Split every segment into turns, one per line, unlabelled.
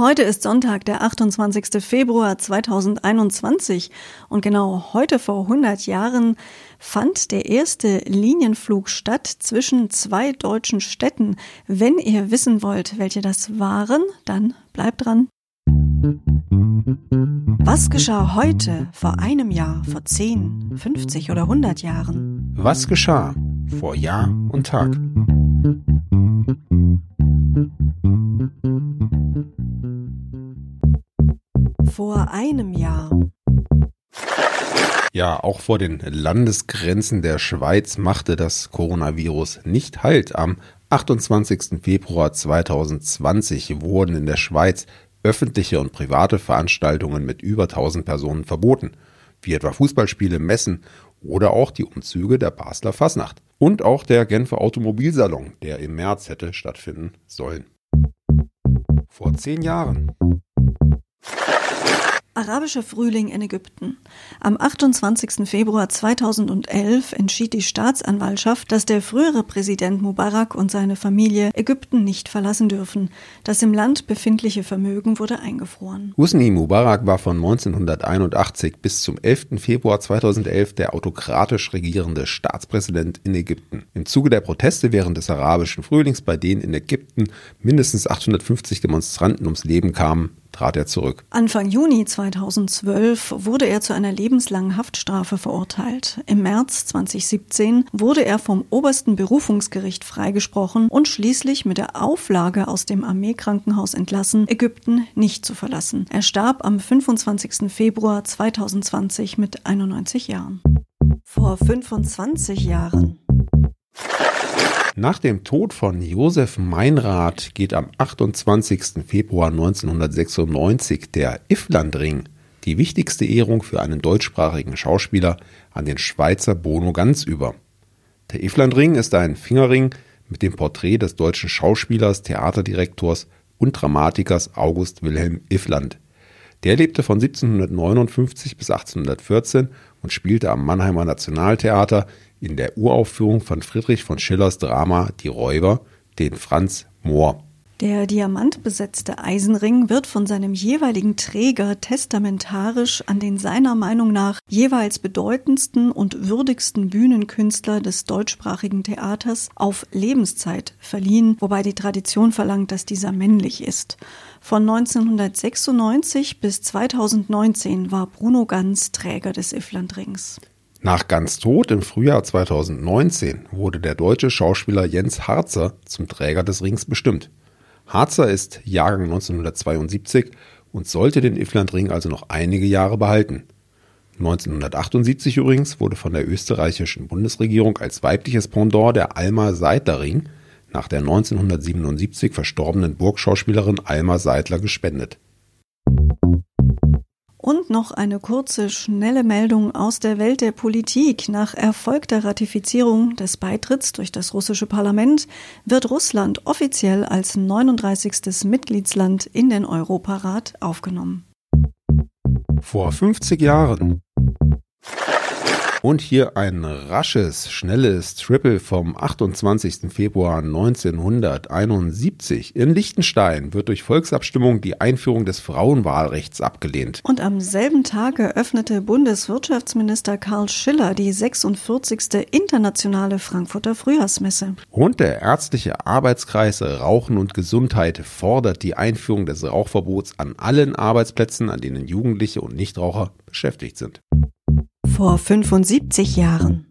Heute ist Sonntag, der 28. Februar 2021 und genau heute vor 100 Jahren fand der erste Linienflug statt zwischen zwei deutschen Städten. Wenn ihr wissen wollt, welche das waren, dann bleibt dran. Was geschah heute, vor einem Jahr, vor 10, 50 oder 100 Jahren?
Was geschah vor Jahr und Tag?
Vor einem Jahr.
Ja, auch vor den Landesgrenzen der Schweiz machte das Coronavirus nicht Halt. Am 28. Februar 2020 wurden in der Schweiz öffentliche und private Veranstaltungen mit über 1000 Personen verboten, wie etwa Fußballspiele, Messen oder auch die Umzüge der Basler Fasnacht und auch der Genfer Automobilsalon, der im März hätte stattfinden sollen. Vor zehn Jahren
Arabischer Frühling in Ägypten. Am 28. Februar 2011 entschied die Staatsanwaltschaft, dass der frühere Präsident Mubarak und seine Familie Ägypten nicht verlassen dürfen. Das im Land befindliche Vermögen wurde eingefroren.
Husni Mubarak war von 1981 bis zum 11. Februar 2011 der autokratisch regierende Staatspräsident in Ägypten. Im Zuge der Proteste während des arabischen Frühlings, bei denen in Ägypten mindestens 850 Demonstranten ums Leben kamen, trat er zurück.
Anfang Juni 2012 wurde er zu einer lebenslangen Haftstrafe verurteilt. Im März 2017 wurde er vom obersten Berufungsgericht freigesprochen und schließlich mit der Auflage aus dem Armeekrankenhaus entlassen, Ägypten nicht zu verlassen. Er starb am 25. Februar 2020 mit 91 Jahren. Vor 25 Jahren.
Nach dem Tod von Josef Meinrad geht am 28. Februar 1996 der Ifflandring, die wichtigste Ehrung für einen deutschsprachigen Schauspieler, an den Schweizer Bono Ganz über. Der Ifflandring ist ein Fingerring mit dem Porträt des deutschen Schauspielers, Theaterdirektors und Dramatikers August Wilhelm Iffland. Der lebte von 1759 bis 1814 und spielte am Mannheimer Nationaltheater in der Uraufführung von Friedrich von Schillers Drama Die Räuber den Franz Mohr.
Der diamantbesetzte Eisenring wird von seinem jeweiligen Träger testamentarisch an den seiner Meinung nach jeweils bedeutendsten und würdigsten Bühnenkünstler des deutschsprachigen Theaters auf Lebenszeit verliehen, wobei die Tradition verlangt, dass dieser männlich ist. Von 1996 bis 2019 war Bruno Ganz Träger des Ifflandrings.
Nach Ganz Tod im Frühjahr 2019 wurde der deutsche Schauspieler Jens Harzer zum Träger des Rings bestimmt. Harzer ist Jahrgang 1972 und sollte den Ifflandring also noch einige Jahre behalten. 1978 übrigens wurde von der österreichischen Bundesregierung als weibliches Pendant der Alma Seidler Ring nach der 1977 verstorbenen Burgschauspielerin Alma Seidler gespendet.
Und noch eine kurze, schnelle Meldung aus der Welt der Politik. Nach erfolgter Ratifizierung des Beitritts durch das russische Parlament wird Russland offiziell als 39. Mitgliedsland in den Europarat aufgenommen.
Vor 50 Jahren und hier ein rasches, schnelles Triple vom 28. Februar 1971. In Liechtenstein wird durch Volksabstimmung die Einführung des Frauenwahlrechts abgelehnt.
Und am selben Tag eröffnete Bundeswirtschaftsminister Karl Schiller die 46. internationale Frankfurter Frühjahrsmesse.
Und der ärztliche Arbeitskreis Rauchen und Gesundheit fordert die Einführung des Rauchverbots an allen Arbeitsplätzen, an denen Jugendliche und Nichtraucher beschäftigt sind
vor 75 Jahren.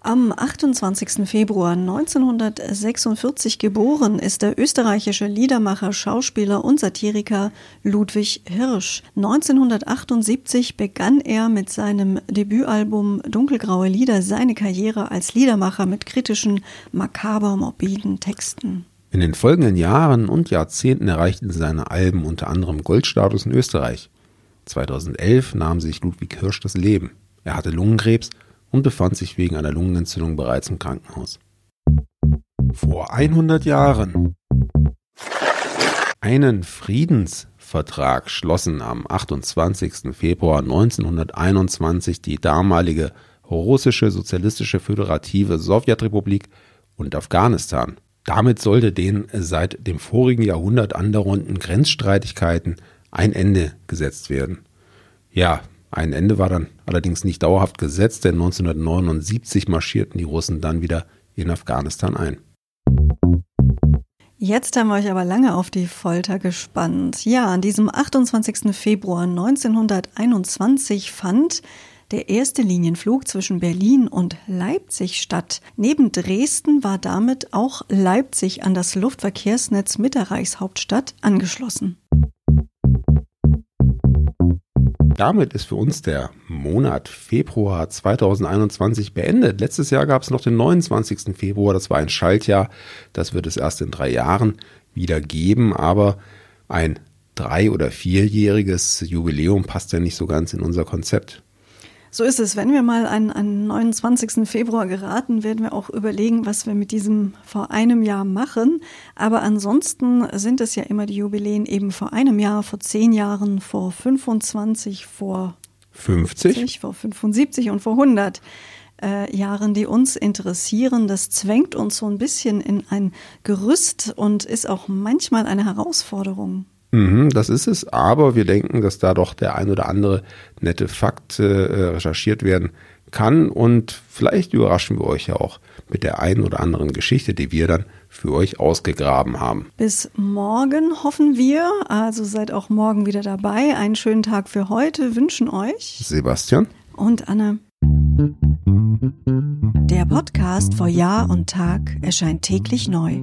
Am 28. Februar 1946 geboren ist der österreichische Liedermacher, Schauspieler und Satiriker Ludwig Hirsch. 1978 begann er mit seinem Debütalbum Dunkelgraue Lieder seine Karriere als Liedermacher mit kritischen, makaber, morbiden Texten.
In den folgenden Jahren und Jahrzehnten erreichten seine Alben unter anderem Goldstatus in Österreich. 2011 nahm sich Ludwig Hirsch das Leben. Er hatte Lungenkrebs und befand sich wegen einer Lungenentzündung bereits im Krankenhaus. Vor 100 Jahren. Einen Friedensvertrag schlossen am 28. Februar 1921 die damalige russische sozialistische föderative Sowjetrepublik und Afghanistan. Damit sollte den seit dem vorigen Jahrhundert andauernden Grenzstreitigkeiten ein Ende gesetzt werden. Ja, ein Ende war dann allerdings nicht dauerhaft gesetzt, denn 1979 marschierten die Russen dann wieder in Afghanistan ein.
Jetzt haben wir euch aber lange auf die Folter gespannt. Ja, an diesem 28. Februar 1921 fand der erste Linienflug zwischen Berlin und Leipzig statt. Neben Dresden war damit auch Leipzig an das Luftverkehrsnetz mit der Reichshauptstadt angeschlossen.
Damit ist für uns der Monat Februar 2021 beendet. Letztes Jahr gab es noch den 29. Februar, das war ein Schaltjahr. Das wird es erst in drei Jahren wieder geben, aber ein drei- oder vierjähriges Jubiläum passt ja nicht so ganz in unser Konzept.
So ist es. Wenn wir mal an, an 29. Februar geraten, werden wir auch überlegen, was wir mit diesem vor einem Jahr machen. Aber ansonsten sind es ja immer die Jubiläen eben vor einem Jahr, vor zehn Jahren, vor 25, vor
50, 50
vor 75 und vor 100. Äh, Jahren, die uns interessieren. Das zwängt uns so ein bisschen in ein Gerüst und ist auch manchmal eine Herausforderung.
Mhm, das ist es, aber wir denken, dass da doch der ein oder andere nette Fakt äh, recherchiert werden kann und vielleicht überraschen wir euch ja auch mit der einen oder anderen Geschichte, die wir dann für euch ausgegraben haben.
Bis morgen hoffen wir, also seid auch morgen wieder dabei. Einen schönen Tag für heute wünschen euch
Sebastian
und Anne. Der Podcast vor Jahr und Tag erscheint täglich neu.